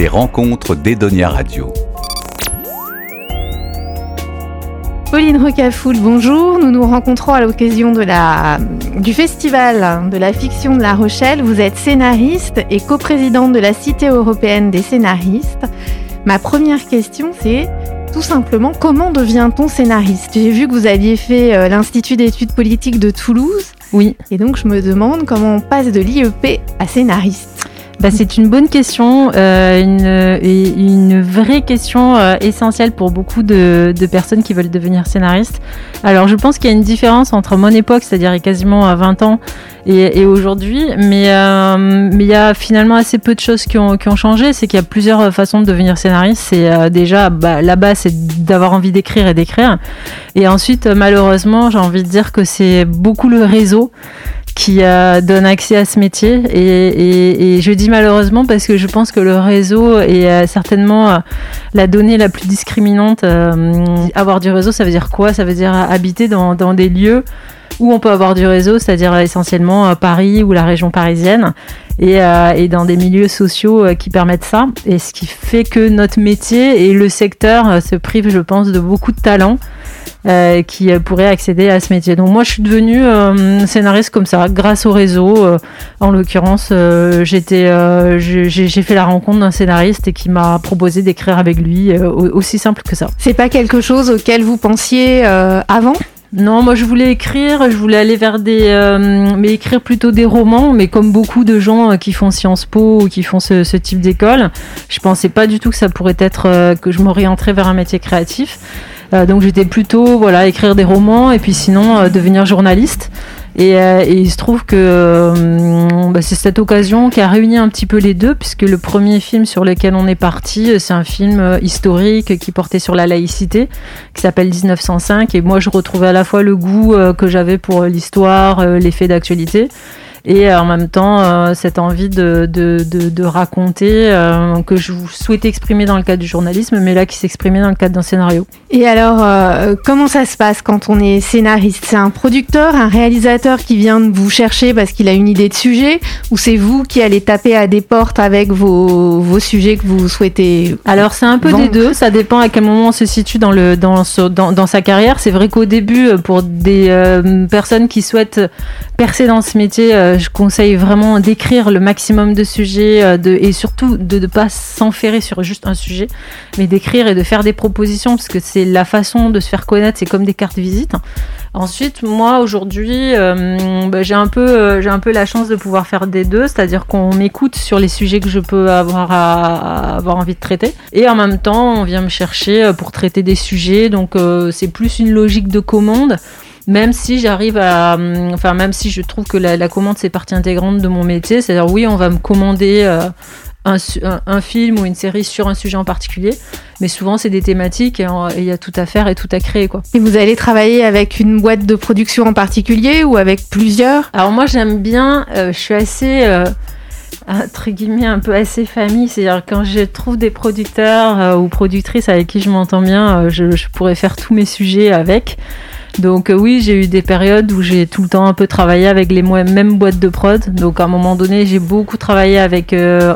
Les rencontres d'Edonia Radio. Pauline Rocafoul, bonjour. Nous nous rencontrons à l'occasion de la, du festival de la fiction de La Rochelle. Vous êtes scénariste et coprésidente de la Cité européenne des scénaristes. Ma première question, c'est tout simplement comment devient-on scénariste? J'ai vu que vous aviez fait euh, l'Institut d'études politiques de Toulouse. Oui. Et donc je me demande comment on passe de l'IEP à scénariste. Bah, c'est une bonne question, euh, une, une, vraie question euh, essentielle pour beaucoup de, de, personnes qui veulent devenir scénaristes. Alors je pense qu'il y a une différence entre mon époque, c'est-à-dire quasiment à 20 ans, et, et aujourd'hui, mais euh, il y a finalement assez peu de choses qui ont, qui ont changé. C'est qu'il y a plusieurs façons de devenir scénariste. C'est euh, déjà bah, là-bas, c'est d'avoir envie d'écrire et d'écrire, et ensuite malheureusement, j'ai envie de dire que c'est beaucoup le réseau qui euh, donne accès à ce métier. Et, et, et, je dis malheureusement parce que je pense que le réseau est euh, certainement euh, la donnée la plus discriminante. Euh, avoir du réseau, ça veut dire quoi? Ça veut dire habiter dans, dans, des lieux où on peut avoir du réseau, c'est-à-dire essentiellement Paris ou la région parisienne. Et, et, dans des milieux sociaux qui permettent ça. Et ce qui fait que notre métier et le secteur se privent, je pense, de beaucoup de talents euh, qui pourraient accéder à ce métier. Donc moi, je suis devenue euh, scénariste comme ça, grâce au réseau. Euh, en l'occurrence, euh, j'étais, euh, j'ai fait la rencontre d'un scénariste et qui m'a proposé d'écrire avec lui, aussi simple que ça. C'est pas quelque chose auquel vous pensiez avant? Non, moi je voulais écrire, je voulais aller vers des, euh, mais écrire plutôt des romans, mais comme beaucoup de gens euh, qui font Sciences Po ou qui font ce, ce type d'école, je pensais pas du tout que ça pourrait être euh, que je m'orienterais vers un métier créatif. Euh, donc j'étais plutôt voilà écrire des romans et puis sinon euh, devenir journaliste. Et, euh, et, il se trouve que bah, c'est cette occasion qui a réuni un petit peu les deux, puisque le premier film sur lequel on est parti, c'est un film historique qui portait sur la laïcité, qui s'appelle 1905. Et moi, je retrouvais à la fois le goût que j'avais pour l'histoire, les faits d'actualité, et en même temps euh, cette envie de, de, de, de raconter euh, que je souhaitais exprimer dans le cadre du journalisme, mais là qui s'exprimait dans le cadre d'un scénario. Et alors, euh, comment ça se passe quand on est scénariste? C'est un producteur, un réalisateur qui vient vous chercher parce qu'il a une idée de sujet, ou c'est vous qui allez taper à des portes avec vos, vos sujets que vous souhaitez Alors c'est un peu vendre? des deux, ça dépend à quel moment on se situe dans, le, dans, dans, dans sa carrière. C'est vrai qu'au début, pour des euh, personnes qui souhaitent percer dans ce métier, euh, je conseille vraiment d'écrire le maximum de sujets euh, et surtout de ne pas s'enferrer sur juste un sujet, mais d'écrire et de faire des propositions parce que c'est la façon de se faire connaître, c'est comme des cartes visites. Ensuite, moi aujourd'hui, euh, bah, j'ai un peu, euh, un peu la chance de pouvoir faire des deux, c'est-à-dire qu'on m'écoute sur les sujets que je peux avoir à, avoir envie de traiter, et en même temps, on vient me chercher pour traiter des sujets. Donc, euh, c'est plus une logique de commande même si j'arrive à enfin même si je trouve que la, la commande c'est partie intégrante de mon métier c'est à dire oui on va me commander euh, un, un, un, film ou une série sur un sujet en particulier mais souvent c'est des thématiques et il y a tout à faire et tout à créer quoi. Et vous allez travailler avec une boîte de production en particulier ou avec plusieurs? Alors moi j'aime bien euh, je suis assez euh, entre guillemets un peu assez famille c'est à dire quand je trouve des producteurs euh, ou productrices avec qui je m'entends bien je, je pourrais faire tous mes sujets avec donc euh, oui, j'ai eu des périodes où j'ai tout le temps un peu travaillé avec les mêmes boîtes de prod. Donc à un moment donné, j'ai beaucoup travaillé avec euh,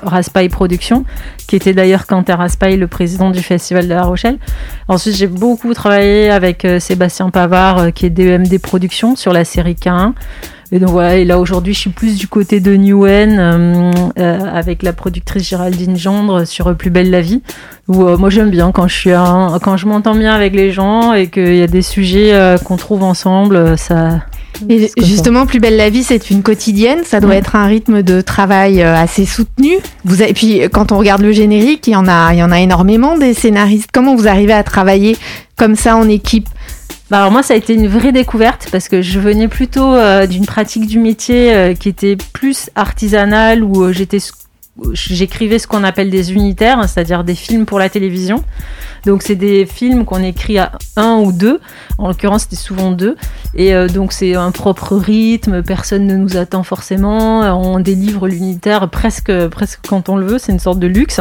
Productions, qui était d'ailleurs Quentin Raspail, le président du Festival de La Rochelle. Ensuite, j'ai beaucoup travaillé avec euh, Sébastien Pavard, euh, qui est DEMD Productions, sur la série K1. Et donc voilà, et là aujourd'hui, je suis plus du côté de Newen euh, euh, avec la productrice Géraldine Gendre sur Plus belle la vie. Où euh, moi j'aime bien quand je suis un, quand je m'entends bien avec les gens et qu'il y a des sujets qu'on trouve ensemble, ça. Et justement. Plus belle la vie, c'est une quotidienne. Ça doit être un rythme de travail assez soutenu. Vous avez, puis quand on regarde le générique, il y en a, il y en a énormément des scénaristes. Comment vous arrivez à travailler comme ça en équipe? Bah alors moi, ça a été une vraie découverte parce que je venais plutôt euh, d'une pratique du métier euh, qui était plus artisanale où euh, j'étais j'écrivais ce qu'on appelle des unitaires, c'est-à-dire des films pour la télévision. Donc c'est des films qu'on écrit à un ou deux, en l'occurrence c'était souvent deux, et euh, donc c'est un propre rythme, personne ne nous attend forcément, on délivre l'unitaire presque, presque quand on le veut, c'est une sorte de luxe.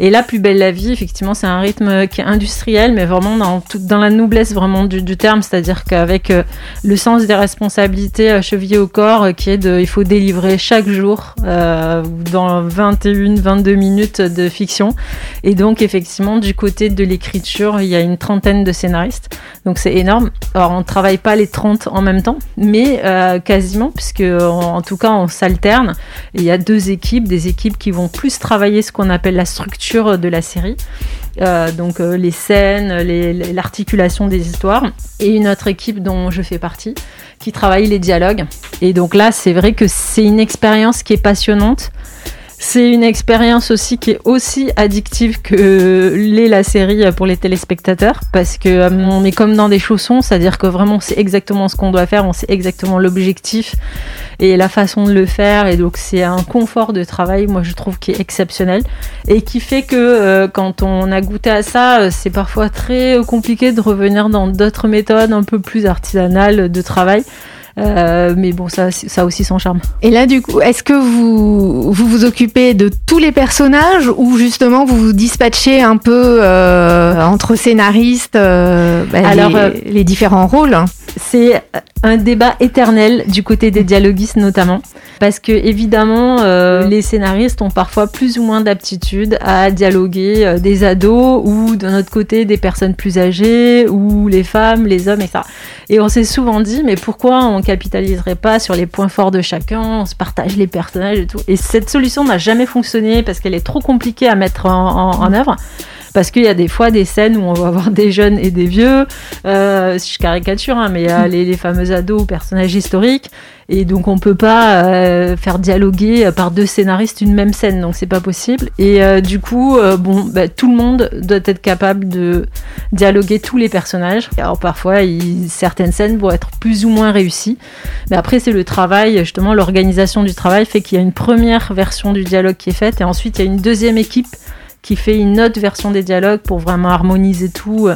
Et là, Plus belle la vie, effectivement c'est un rythme qui est industriel, mais vraiment dans, dans la noblesse vraiment du, terme, c'est-à-dire qu'avec euh, le sens des responsabilités euh, chevillées au corps, qui est de, il faut délivrer chaque jour, euh, dans 20 21-22 minutes de fiction. Et donc, effectivement, du côté de il y a une trentaine de scénaristes. Donc, c'est énorme. Alors, on ne travaille pas les 30 en même temps, mais euh, quasiment, puisque en, tout cas, on s'alterne. Il y a deux équipes, des équipes qui vont plus travailler ce qu'on appelle la structure de la série. Euh, donc euh, les scènes, l'articulation des histoires, et une autre équipe dont je fais partie qui travaille les dialogues. Et donc là, c'est vrai que c'est une expérience qui est passionnante c'est une expérience aussi qui est aussi addictive que l'est la série pour les téléspectateurs parce que euh, on est comme dans des chaussons, c'est-à-dire que vraiment c'est exactement ce qu'on doit faire, on sait exactement l'objectif et la façon de le faire et donc c'est un confort de travail moi je trouve qui est exceptionnel et qui fait que euh, quand on a goûté à ça, euh, c'est parfois très compliqué de revenir dans d'autres méthodes un peu plus artisanales de travail. Euh, mais bon, ça, ça a aussi son charme. Et là, du coup, est-ce que vous, vous vous occupez de tous les personnages ou justement vous vous dispatchez un peu euh, entre scénaristes euh, bah, Alors, les, les, différents rôles? C'est un débat éternel du côté des dialoguistes notamment, parce que évidemment, les scénaristes ont parfois plus ou moins d'aptitude à dialoguer des ados ou de notre côté des personnes plus âgées ou les femmes, les hommes, etc. Et on s'est souvent dit, mais pourquoi on capitaliserait pas sur les points forts de chacun, on se partage les personnages et tout. Et cette solution n'a jamais fonctionné parce qu'elle est trop compliquée à mettre en œuvre parce qu'il y a des fois des scènes où on va avoir des jeunes et des vieux, euh, je caricature, hein, mais il y a les, les, fameux ados ou personnages historiques, et donc on peut pas euh, faire dialoguer par deux scénaristes une même scène, donc c'est pas possible. Et euh, du coup, euh, bon, bah, tout le monde doit être capable de dialoguer tous les personnages. Alors parfois, il, certaines scènes vont être plus ou moins réussies, mais après c'est le travail, justement l'organisation du travail fait qu'il y a une première version du dialogue qui est faite, et ensuite il y a une deuxième équipe qui fait une autre version des dialogues pour vraiment harmoniser tout.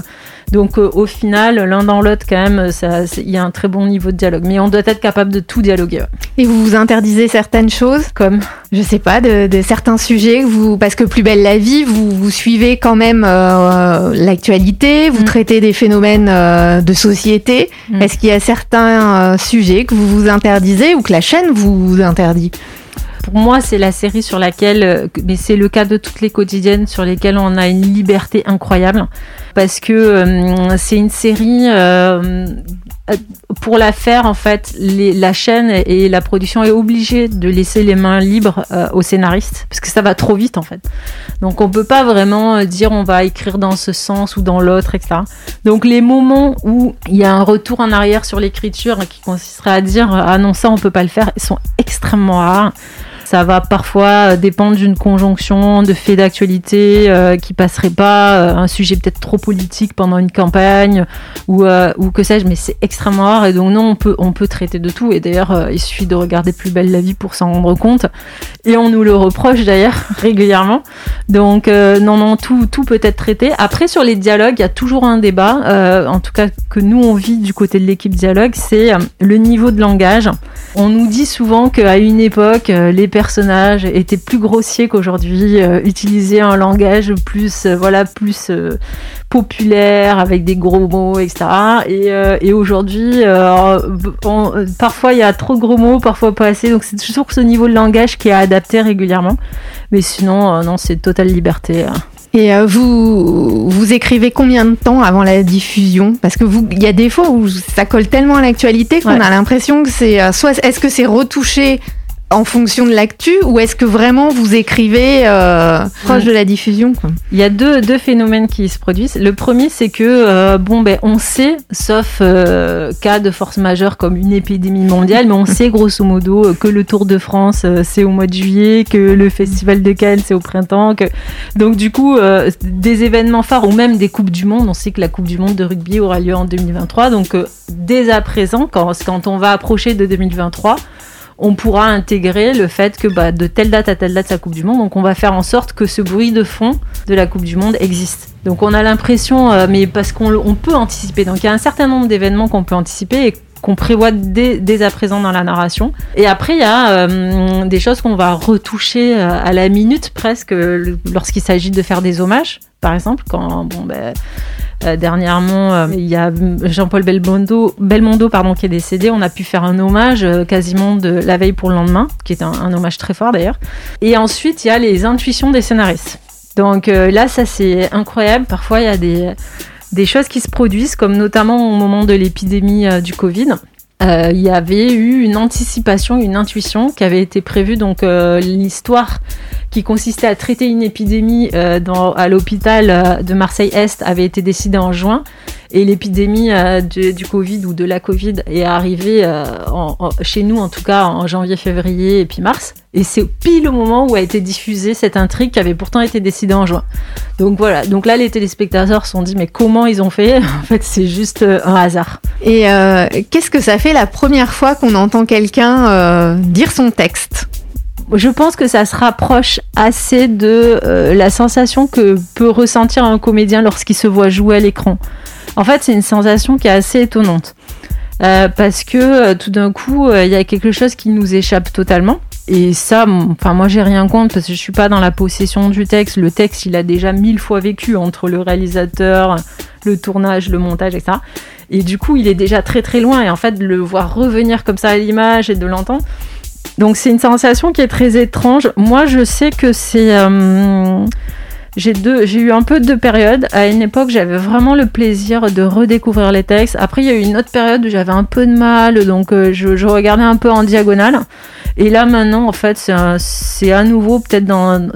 Donc euh, au final, l'un dans l'autre, quand même, il y a un très bon niveau de dialogue. Mais on doit être capable de tout dialoguer. Et vous vous interdisez certaines choses, comme, je sais pas, de, certains sujets, vous, parce que Plus belle la vie, vous, vous suivez quand même euh, l'actualité, vous mm. traitez des phénomènes euh, de société. Mm. Est-ce qu'il y a certains sujets que vous vous interdisez ou que la chaîne vous interdit? Pour moi, c'est la série sur laquelle, euh, mais c'est le cas de toutes les quotidiennes, sur lesquelles on a une liberté incroyable. Parce que euh, c'est une série, euh, pour la faire, en fait, la chaîne et la production est obligée de laisser les mains libres aux scénaristes, parce que ça va trop vite, en fait. Donc on peut pas vraiment dire on va écrire dans ce sens ou dans l'autre, etc. Donc les moments où il y a un retour en arrière sur l'écriture qui consisterait à dire ah non ça on peut pas le faire, sont extrêmement rares. Ça va parfois euh, dépendre d'une conjonction de faits d'actualité euh, qui passerait pas, euh, un sujet peut-être trop politique pendant une campagne ou, ou que sais-je, mais c'est extrêmement rare et donc non, on peut, on peut traiter de tout. Et d'ailleurs, il suffit de regarder Plus belle la vie pour s'en rendre compte. Et on nous le reproche d'ailleurs régulièrement. Donc non, non, tout, tout peut être traité. Après, sur les dialogues, il y a toujours un débat, en tout cas que nous on vit du côté de l'équipe dialogue, c'est le niveau de langage. On nous dit souvent qu'à une époque, les personnages étaient plus grossiers qu'aujourd'hui, euh, utilisaient un langage plus, euh, voilà, plus euh, populaire avec des gros mots, etc. Et, et aujourd'hui, parfois il y a trop de gros mots, parfois pas assez. Donc c'est toujours ce niveau de langage qui est adapté régulièrement. Mais sinon, non, c'est totale liberté. Hein. Et vous, vous écrivez combien de temps avant la diffusion? Parce que vous, il y a des fois où ça colle tellement à l'actualité qu'on a l'impression que c'est soit est-ce que c'est retouché en fonction de l'actu ou est-ce que vraiment vous écrivez euh, proche de la diffusion quoi? Il y a deux, deux phénomènes qui se produisent. Le premier, c'est que euh, bon ben on sait, sauf euh, cas de force majeure comme une épidémie mondiale, mais on sait grosso modo que le Tour de France c'est au mois de juillet, que le Festival de Cannes c'est au printemps, que donc du coup des événements phares ou même des coupes du monde, on sait que la Coupe du monde de rugby aura lieu en 2023, donc dès à présent, quand quand on va approcher de 2023 on pourra intégrer le fait que bah, de telle date à telle date, sa Coupe du Monde. Donc on va faire en sorte que ce bruit de fond de la Coupe du Monde existe. Donc on a l'impression, euh, mais parce qu'on peut anticiper. Donc il y a un certain nombre d'événements qu'on peut anticiper qu'on prévoit dès, à présent dans la narration. Et après, il y a euh, des choses qu'on va retoucher euh, à la minute presque lorsqu'il s'agit de faire des hommages, par exemple, quand bon, ben, Euh, dernièrement, il y a Jean-Paul Belmondo, Belmondo pardon, qui est décédé. On a pu faire un hommage quasiment de la veille pour le lendemain, qui est un, un hommage très fort d'ailleurs. Et ensuite, il y a les intuitions des scénaristes. Donc là, ça c'est incroyable. Parfois, il y a des, des choses qui se produisent, comme notamment au moment de l'épidémie du Covid. Euh, il y avait eu une anticipation, une intuition qui avait été prévue. Donc euh, l'histoire consistait à traiter une épidémie euh, dans, à l'hôpital de Marseille-Est avait été décidée en juin. Et l'épidémie du, du, Covid ou de la Covid est arrivée chez nous, en tout cas en janvier, février et puis mars. Et c'est pile au moment où a été diffusée cette intrigue qui avait pourtant été décidée en juin. Donc voilà. Donc là, les téléspectateurs se sont dit mais comment ils ont fait? En fait, c'est juste un hasard. Et qu'est-ce que ça fait la première fois qu'on entend quelqu'un euh, dire son texte? Je pense que ça se rapproche assez de euh, la sensation que peut ressentir un comédien lorsqu'il se voit jouer à l'écran. En fait, c'est une sensation qui est assez étonnante. Euh, parce que euh, tout d'un coup, il y a quelque chose qui nous échappe totalement. Et ça, enfin moi j'ai rien contre parce que je suis pas dans la possession du texte. Le texte, il a déjà mille fois vécu entre le réalisateur, le tournage, le montage, etc. Et du coup, il est déjà très très loin. Et en fait, de le voir revenir comme ça à l'image et de l'entendre. Donc, c'est une sensation qui est très étrange. Moi, je sais que c'est. Euh, j'ai eu un peu de périodes. À une époque, j'avais vraiment le plaisir de redécouvrir les textes. Après, il y a eu une autre période où j'avais un peu de mal, donc euh, je, regardais un peu en diagonale. Et là, maintenant, en fait, c'est à nouveau, peut-être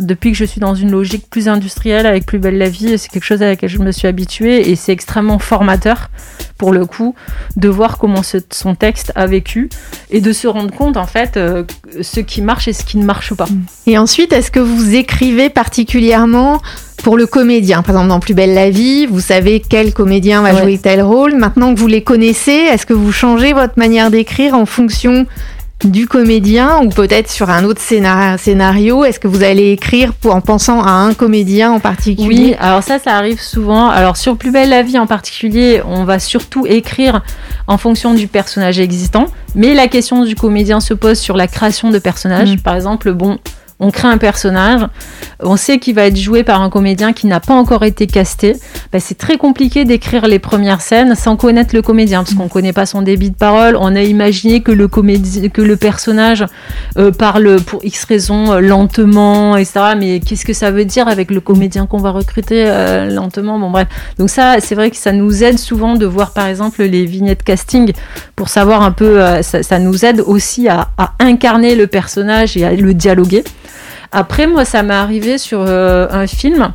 depuis que je suis dans une logique plus industrielle, avec Plus belle la vie, c'est quelque chose à laquelle je me suis habituée et c'est extrêmement formateur, pour le coup, de voir comment ce, son texte a vécu et de se rendre compte, en fait, euh, ce qui marche et ce qui ne marche pas. Et ensuite, est-ce que vous écrivez particulièrement pour le comédien? Par exemple, dans Plus belle la vie, vous savez quel comédien va ouais. jouer tel rôle. Maintenant que vous les connaissez, est-ce que vous changez votre manière d'écrire en fonction du comédien ou peut-être sur un autre scénario? Est-ce que vous allez écrire pour, en pensant à un comédien en particulier? Oui, alors ça, ça arrive souvent. Alors sur Plus belle la vie en particulier, on va surtout écrire en fonction du personnage existant. Mais la question du comédien se pose sur la création de personnages. Mmh. Par exemple, bon, on crée un personnage, on sait qu'il va être joué par un comédien qui n'a pas encore été casté, bah, c'est très compliqué d'écrire les premières scènes sans connaître le comédien, parce qu'on ne connaît pas son débit de parole. On a imaginé que le, personnage euh, parle pour X raisons euh, lentement, etc. Mais qu'est-ce que ça veut dire avec le comédien qu'on va recruter euh, lentement? Bon bref. Donc ça, c'est vrai que ça nous aide souvent de voir par exemple les vignettes casting pour savoir un peu, ça, nous aide aussi à incarner le personnage et à le dialoguer. Après, moi, ça m'est arrivé sur euh, un film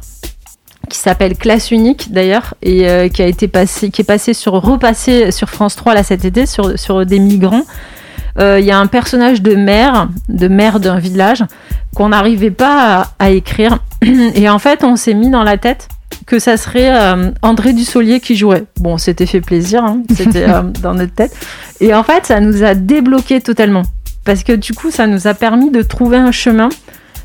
qui s'appelle Classe unique d'ailleurs et euh, qui a été passé, qui est passé sur repassé sur France 3 là cet été sur, sur des migrants. Il euh, y a un personnage de maire, de maire d'un village qu'on n'arrivait pas à, à, écrire et en fait on s'est mis dans la tête que ça serait euh, André Dussolier qui jouait. Bon, c'était fait plaisir, hein, c'était dans notre tête. Et en fait, ça nous a débloqué totalement. Parce que du coup, ça nous a permis de trouver un chemin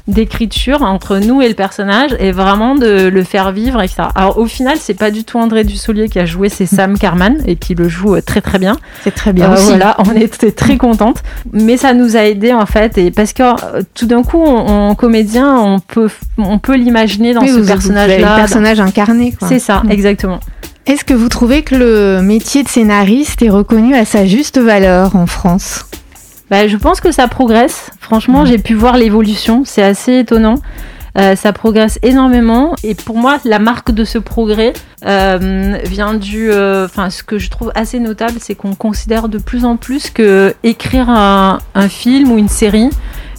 d'écriture entre nous et le personnage et vraiment de le faire vivre, etc. Alors au final, c'est pas du tout André Dussolier qui a joué, c'est Sam Carman et qui le joue très très bien. C'est très bien euh, aussi. Voilà, on était très contente. Mais ça nous a aidé en fait et parce que euh, tout d'un coup, en comédien, on peut on peut l'imaginer dans oui, ce personnage-là. Le personnage incarné. C'est ça, mmh. exactement. Est-ce que vous trouvez que le métier de scénariste est reconnu à sa juste valeur en France? Bah, je pense que ça progresse. Franchement, j'ai pu voir l'évolution. C'est assez étonnant. Euh, ça progresse énormément et pour moi la marque de ce progrès euh, vient du enfin euh, ce que je trouve assez notable c'est qu'on considère de plus en plus que écrire un film ou une série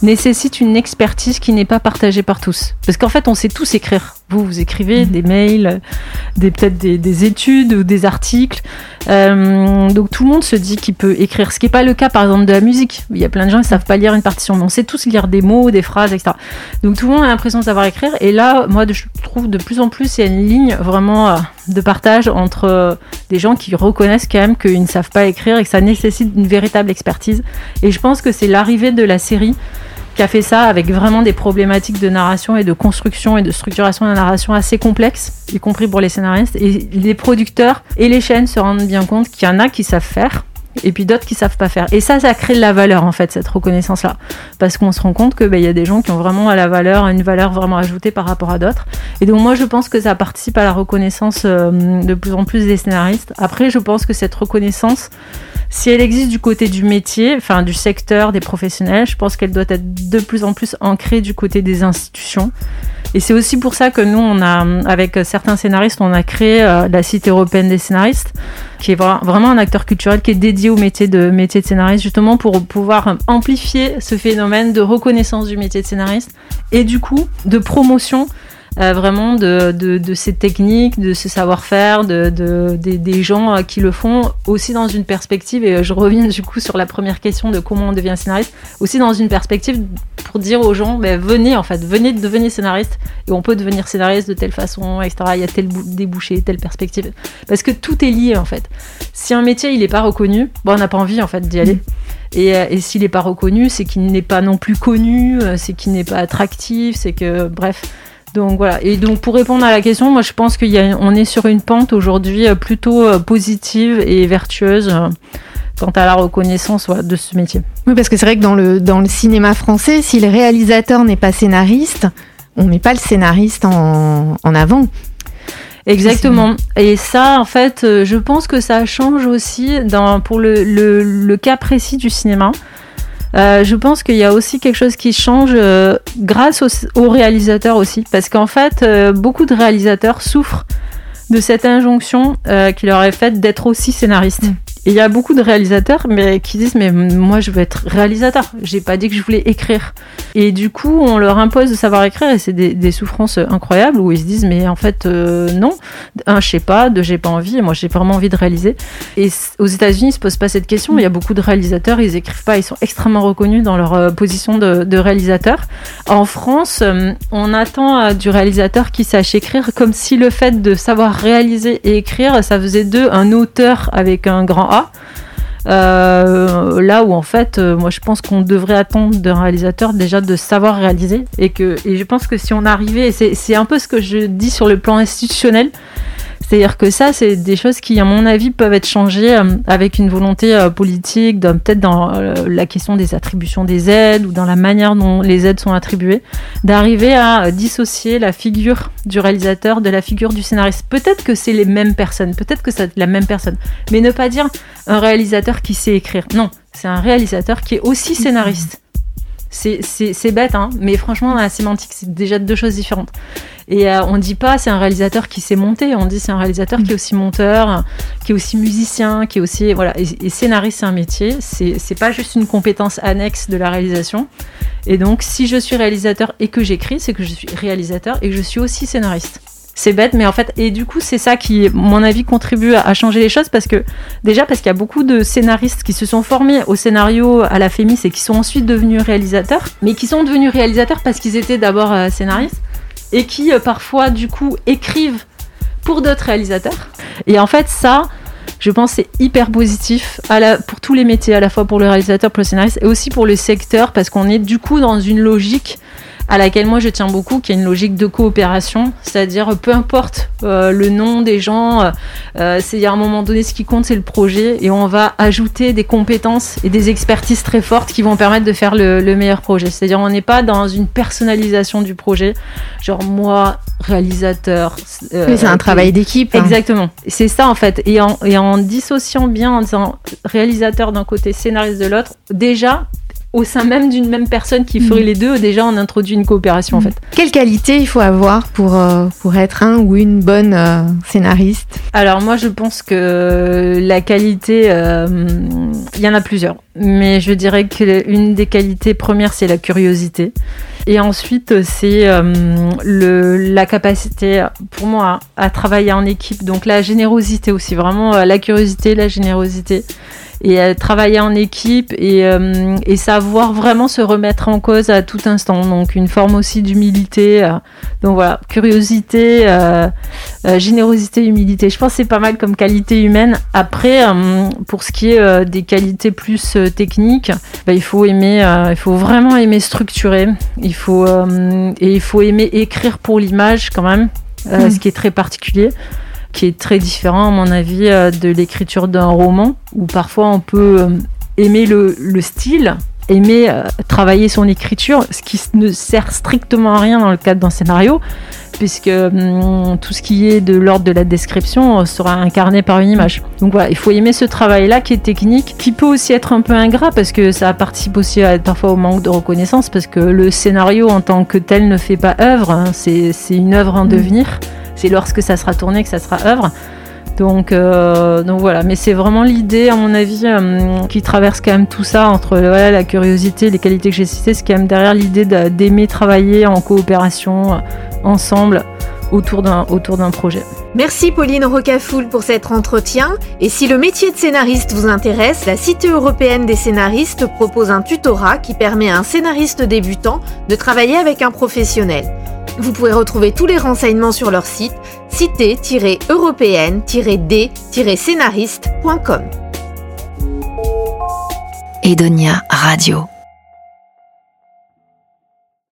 nécessite une expertise qui n'est pas partagée par tous parce qu'en fait on sait tous écrire vous vous écrivez mmh. des mails des peut-être des, des, études ou des articles. Euh, donc tout le monde se dit qu'il peut écrire ce qui n'est pas le cas par exemple de la musique. Il y a plein de gens qui savent pas lire une partition mais on sait tous lire des mots des phrases etc donc tout le monde a l'impression de savoir écrire. Et là moi je trouve de plus en plus il y a une ligne vraiment euh, de partage entre euh, des gens qui reconnaissent quand même qu'ils ne savent pas écrire et que ça nécessite une véritable expertise. Et je pense que c'est l'arrivée de la série qui a fait ça avec vraiment des problématiques de narration et de construction et de structuration de la narration assez complexes, y compris pour les scénaristes. Et les producteurs et les chaînes se rendent bien compte qu'il y en a qui savent faire, et puis d'autres qui savent pas faire. Et ça, ça crée de la valeur en fait, cette reconnaissance-là, parce qu'on se rend compte que ben, y a des gens qui ont vraiment la valeur, une valeur vraiment ajoutée par rapport à d'autres. Et donc moi, je pense que ça participe à la reconnaissance euh, de plus en plus des scénaristes. Après, je pense que cette reconnaissance, si elle existe du côté du métier, enfin du secteur, des professionnels, je pense qu'elle doit être de plus en plus ancrée du côté des institutions. Et c'est aussi pour ça que nous, on a, avec certains scénaristes, on a créé euh, la Cité européenne des scénaristes, qui est vraiment un acteur culturel qui est dédié au métier de, métier de scénariste, justement pour pouvoir amplifier ce phénomène de reconnaissance du métier de scénariste et du coup de promotion euh, vraiment de, de, de, ces techniques, de ce savoir-faire, de, de, des gens euh, qui le font aussi dans une perspective, et je reviens du coup sur la première question de comment on devient scénariste, aussi dans une perspective pour dire aux gens, ben, venez en fait, venez devenir scénariste, et on peut devenir scénariste de telle façon, etc. Il y a tel débouché, telle perspective. Parce que tout est lié en fait. Si un métier il n'est pas reconnu, bon, on n'a pas envie en fait d'y aller. Et, euh, et s'il n'est pas reconnu, c'est qu'il n'est pas non plus connu, c'est qu'il n'est pas attractif, c'est que, bref, donc voilà. Et donc pour répondre à la question, moi je pense qu'on est sur une pente aujourd'hui euh, plutôt euh, positive et vertueuse euh, quant à la reconnaissance de ce métier. Oui, parce que c'est vrai que dans le, dans le cinéma français, si le réalisateur n'est pas scénariste, on met pas le scénariste en, en avant. Exactement. Et ça, en fait, je pense que ça change aussi dans, pour le, le, le cas précis du cinéma. Euh, je pense qu'il y a aussi quelque chose qui change euh, grâce aux, réalisateurs aussi, parce qu'en fait, euh, beaucoup de réalisateurs souffrent de cette injonction qui leur est faite d'être aussi scénaristes. Mm il y a beaucoup de réalisateurs mais qui disent mais moi je veux être réalisateur. J'ai pas dit que je voulais écrire. Et du coup on leur impose de savoir écrire et c'est des, souffrances incroyables où ils se disent mais en fait euh, non. Un je sais pas, deux j'ai pas envie. Moi j'ai vraiment envie de réaliser. Et aux États-Unis ils se posent pas cette question. Il y a beaucoup de réalisateurs ils écrivent pas. Ils sont extrêmement reconnus dans leur euh, position de, de réalisateur. En France euh, on attend du réalisateur qui sache écrire comme si le fait de savoir réaliser et écrire ça faisait d'eux un auteur avec un grand euh, là où en fait, euh, moi je pense qu'on devrait attendre d'un réalisateur déjà de savoir réaliser et que et je pense que si on arrivait, c'est un peu ce que je dis sur le plan institutionnel, c'est-à-dire que ça, c'est des choses qui, à mon avis, peuvent être changées euh, avec une volonté euh, politique, peut-être dans euh, la question des attributions des aides ou dans la manière dont les aides sont attribuées, d'arriver à dissocier la figure du réalisateur de la figure du scénariste. Peut-être que c'est les mêmes personnes, peut-être que c'est la même personne, mais ne pas dire un réalisateur qui sait écrire. Non, c'est un réalisateur qui est aussi scénariste. C'est bête, hein, mais franchement, la sémantique, c'est déjà deux choses différentes. Et euh, on dit pas c'est un réalisateur qui sait monter, on dit c'est un réalisateur qui est aussi monteur, qui est aussi musicien, qui est aussi voilà. Et, scénariste c'est un métier, c'est pas juste une compétence annexe de la réalisation. Et donc si je suis réalisateur et que j'écris, c'est que je suis réalisateur et que je suis aussi scénariste. C'est bête, mais en fait, et du coup, c'est ça qui, mon avis, contribue à, changer les choses parce que, déjà, parce qu'il y a beaucoup de scénaristes qui se sont formés au scénario à la Fémis et qui sont ensuite devenus réalisateurs, mais qui sont devenus réalisateurs parce qu'ils étaient d'abord euh, scénaristes et qui euh, parfois du coup écrivent pour d'autres réalisateurs. Et en fait ça, je pense c'est hyper positif pour tous les métiers, à la fois pour le réalisateur, pour le scénariste et aussi pour le secteur parce qu'on est du coup dans une logique à laquelle moi je tiens beaucoup, qui est une logique de coopération, c'est-à-dire peu importe euh, le nom des gens, euh, euh, c'est à un moment donné ce qui compte c'est le projet et on va ajouter des compétences et des expertises très fortes qui vont permettre de faire le, meilleur projet. C'est-à-dire on n'est pas dans une personnalisation du projet, genre moi réalisateur. c'est un travail d'équipe. Hein. Exactement. C'est ça en fait. Et en, et en dissociant bien en disant réalisateur d'un côté, scénariste de l'autre, déjà au sein même d'une même personne qui ferait mm. les deux, déjà on introduit une coopération en mm. fait. Quelle qualité il faut avoir pour, euh, pour être un ou une bonne euh, scénariste? Alors moi je pense que la qualité, euh, il y en a plusieurs, mais je dirais qu'une des qualités premières c'est la curiosité. Et ensuite, c'est la capacité pour moi à, travailler en équipe. Donc la générosité aussi, vraiment la curiosité, la générosité et euh, travailler en équipe et, euh, et, savoir vraiment se remettre en cause à tout instant. Donc une forme aussi d'humilité. Euh. donc voilà, curiosité, générosité, humilité. Je pense que c'est pas mal comme qualité humaine. Après, pour ce qui est des qualités plus techniques, bah, il faut aimer, il faut vraiment aimer structurer. Il faut et il faut aimer écrire pour l'image quand même, hmm. ce qui est très particulier qui est très différent, à mon avis, de l'écriture d'un roman, où parfois on peut aimer le, le style, aimer travailler son écriture, ce qui ne sert strictement à rien dans le cadre d'un scénario, puisque hum, tout ce qui est de l'ordre de la description euh, sera incarné par une image. Donc voilà, il faut aimer ce travail-là qui est technique, qui peut aussi être un peu ingrat parce que ça participe aussi parfois au manque de reconnaissance, parce que le scénario en tant que tel ne fait pas œuvre, hein. c'est une œuvre en mm. devenir. C'est lorsque ça sera tourné que ça sera œuvre. Donc, euh, voilà, mais c'est vraiment l'idée, à mon avis, hum, qui traverse quand même tout ça entre la curiosité, les qualités que j'ai citées, c'est quand même derrière l'idée d'aimer travailler en coopération ensemble autour d'un autour d'un projet. Merci Pauline Rocafoul pour cet entretien. Et si le métier de scénariste vous intéresse, la Cité européenne des scénaristes propose un tutorat qui permet à un scénariste débutant de travailler avec un professionnel. Vous pouvez retrouver tous les renseignements sur leur site cité-européenne-d-scénariste.com. Edonia Radio